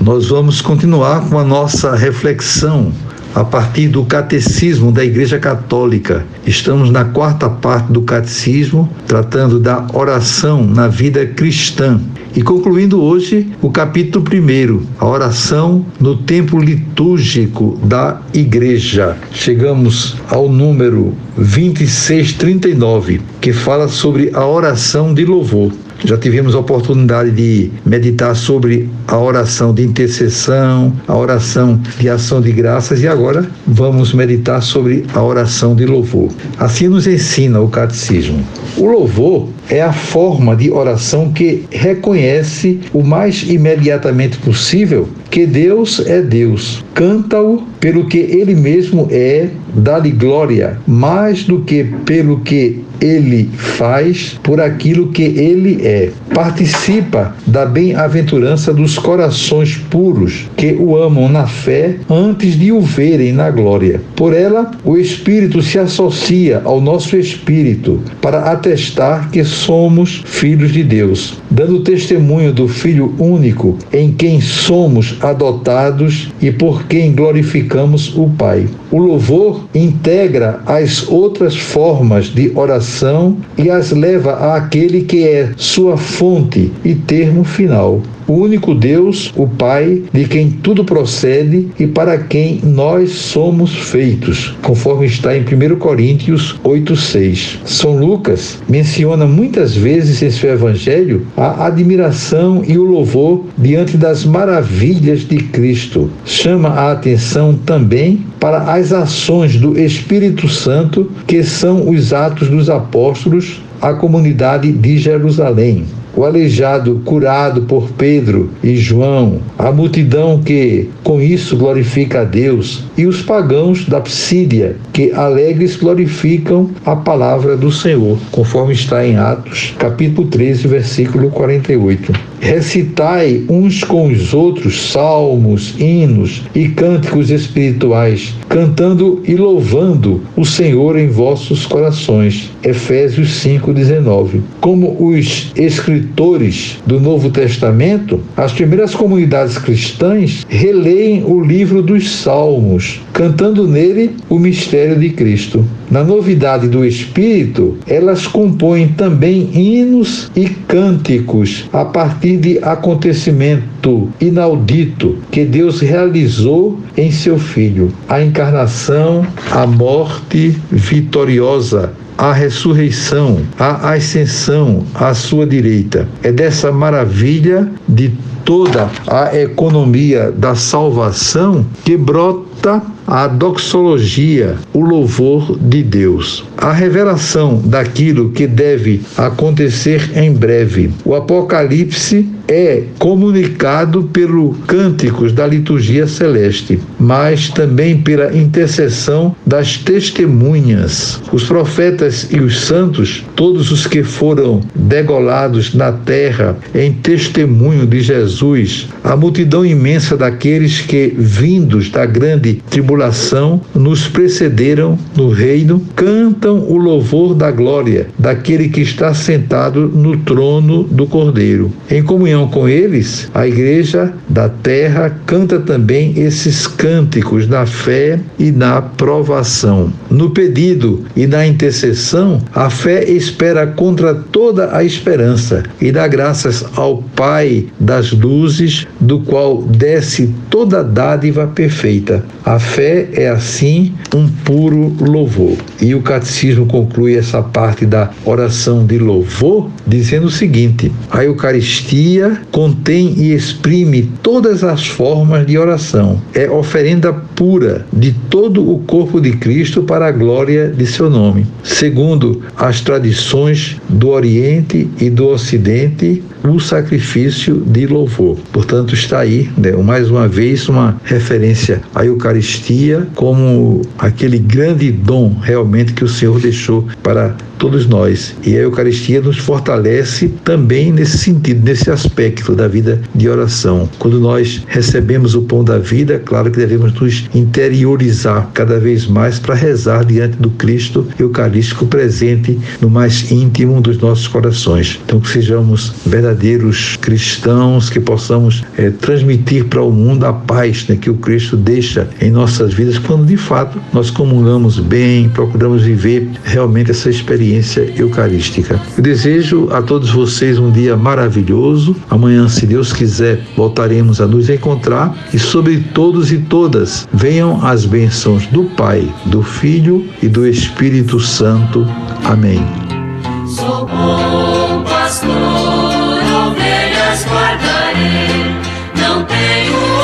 nós vamos continuar com a nossa reflexão a partir do Catecismo da Igreja Católica. Estamos na quarta parte do Catecismo, tratando da oração na vida cristã. E concluindo hoje o capítulo 1, a oração no tempo litúrgico da Igreja. Chegamos ao número 2639, que fala sobre a oração de louvor. Já tivemos a oportunidade de meditar sobre a oração de intercessão, a oração de ação de graças e agora vamos meditar sobre a oração de louvor. Assim nos ensina o catecismo. O louvor é a forma de oração que reconhece o mais imediatamente possível que Deus é Deus. Canta-o pelo que ele mesmo é, dá-lhe glória, mais do que pelo que ele faz, por aquilo que ele é. Participa da bem-aventurança dos corações puros que o amam na fé antes de o verem na glória. Por ela, o Espírito se associa ao nosso espírito para atestar que somos filhos de Deus, dando testemunho do Filho único em quem somos adotados e por quem glorificamos o Pai. O louvor integra as outras formas de oração e as leva àquele que é sua fonte e termo final o único Deus, o Pai, de quem tudo procede e para quem nós somos feitos, conforme está em 1 Coríntios 8:6. São Lucas menciona muitas vezes em seu evangelho a admiração e o louvor diante das maravilhas de Cristo. Chama a atenção também para as ações do Espírito Santo, que são os atos dos apóstolos à comunidade de Jerusalém o aleijado curado por Pedro e João, a multidão que com isso glorifica a Deus, e os pagãos da Psídia, que alegres glorificam a palavra do Senhor, conforme está em Atos, capítulo 13, versículo 48. Recitai uns com os outros salmos, hinos e cânticos espirituais, cantando e louvando o Senhor em vossos corações. Efésios 5:19. Como os escritores do Novo Testamento, as primeiras comunidades cristãs releem o livro dos Salmos, cantando nele o mistério de Cristo. Na novidade do Espírito, elas compõem também hinos e cânticos a partir de acontecimento inaudito que Deus realizou em seu Filho. A encarnação, a morte vitoriosa a ressurreição, a ascensão à sua direita. É dessa maravilha de toda a economia da salvação que brota a doxologia, o louvor de Deus, a revelação daquilo que deve acontecer em breve. O Apocalipse é comunicado pelo cânticos da liturgia celeste, mas também pela intercessão das testemunhas. Os profetas e os santos, todos os que foram degolados na terra em testemunho de Jesus, a multidão imensa daqueles que, vindos da grande tribulação, nos precederam no reino, cantam o louvor da glória daquele que está sentado no trono do Cordeiro. Em comunhão comunhão com eles, a igreja da terra canta também esses cânticos na fé e na provação. No pedido e na intercessão, a fé espera contra toda a esperança e dá graças ao Pai das luzes, do qual desce toda dádiva perfeita. A fé é assim um puro louvor. E o catecismo conclui essa parte da oração de louvor dizendo o seguinte: a Eucaristia contém e exprime todas as formas de oração. É oferenda pura de todo o corpo de Cristo para a glória de seu nome. Segundo as tradições do Oriente e do Ocidente, o sacrifício de louvor. Portanto, está aí, né, mais uma vez, uma referência à Eucaristia como aquele grande dom realmente que o Senhor deixou para todos nós. E a Eucaristia nos fortalece também nesse sentido, nesse aspecto da vida de oração. Quando nós recebemos o pão da vida, claro que devemos nos interiorizar cada vez mais para rezar diante do Cristo Eucarístico presente no mais íntimo dos nossos corações. Então, que sejamos verdadeiros cristãos, que possamos é, transmitir para o mundo a paz né, que o Cristo deixa em nossas vidas, quando de fato nós comungamos bem, procuramos viver realmente essa experiência eucarística. Eu desejo a todos vocês um dia maravilhoso. Amanhã, se Deus quiser, voltaremos a nos encontrar e sobre todos e todas venham as bênçãos do Pai, do Filho e do Espírito Santo. Amém. Sou bom pastor, ovelhas guardarei, não tenho